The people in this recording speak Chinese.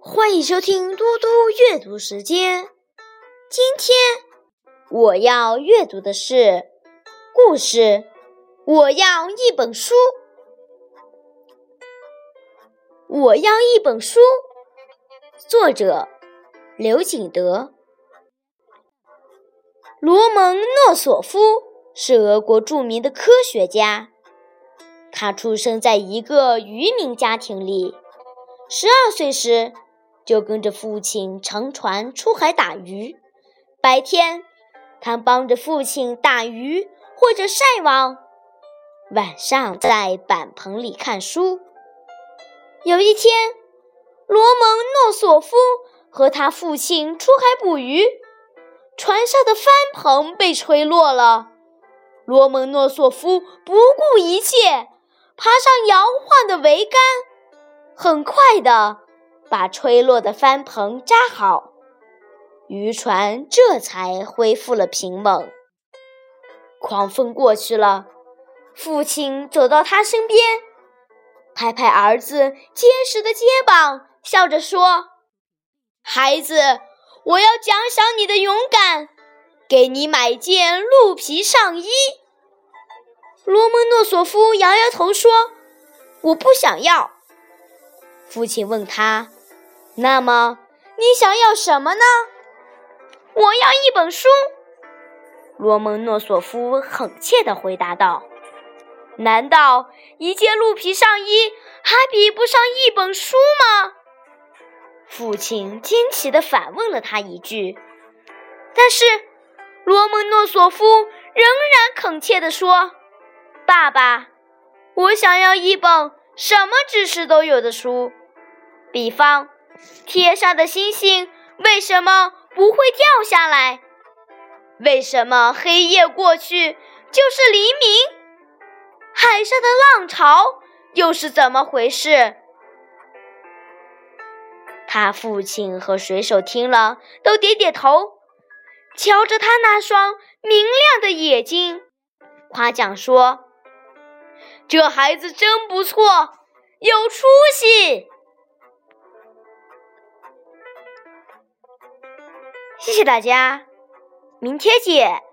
欢迎收听嘟嘟阅读时间。今天我要阅读的是故事。我要一本书。我要一本书。作者：刘景德。罗蒙诺索夫是俄国著名的科学家。他出生在一个渔民家庭里，十二岁时就跟着父亲乘船出海打鱼。白天，他帮着父亲打鱼或者晒网；晚上在板棚里看书。有一天，罗蒙诺索夫和他父亲出海捕鱼。船上的帆篷被吹落了，罗蒙诺索夫不顾一切，爬上摇晃的桅杆，很快的把吹落的帆篷扎好，渔船这才恢复了平稳。狂风过去了，父亲走到他身边，拍拍儿子结实的肩膀，笑着说：“孩子。”我要奖赏你的勇敢，给你买件鹿皮上衣。罗蒙诺索夫摇摇头说：“我不想要。”父亲问他：“那么你想要什么呢？”“我要一本书。”罗蒙诺索夫恳切地回答道。“难道一件鹿皮上衣还比不上一本书吗？”父亲惊奇地反问了他一句，但是罗蒙诺索夫仍然恳切地说：“爸爸，我想要一本什么知识都有的书。比方，天上的星星为什么不会掉下来？为什么黑夜过去就是黎明？海上的浪潮又是怎么回事？”他父亲和水手听了，都点点头，瞧着他那双明亮的眼睛，夸奖说：“这孩子真不错，有出息。”谢谢大家，明天见。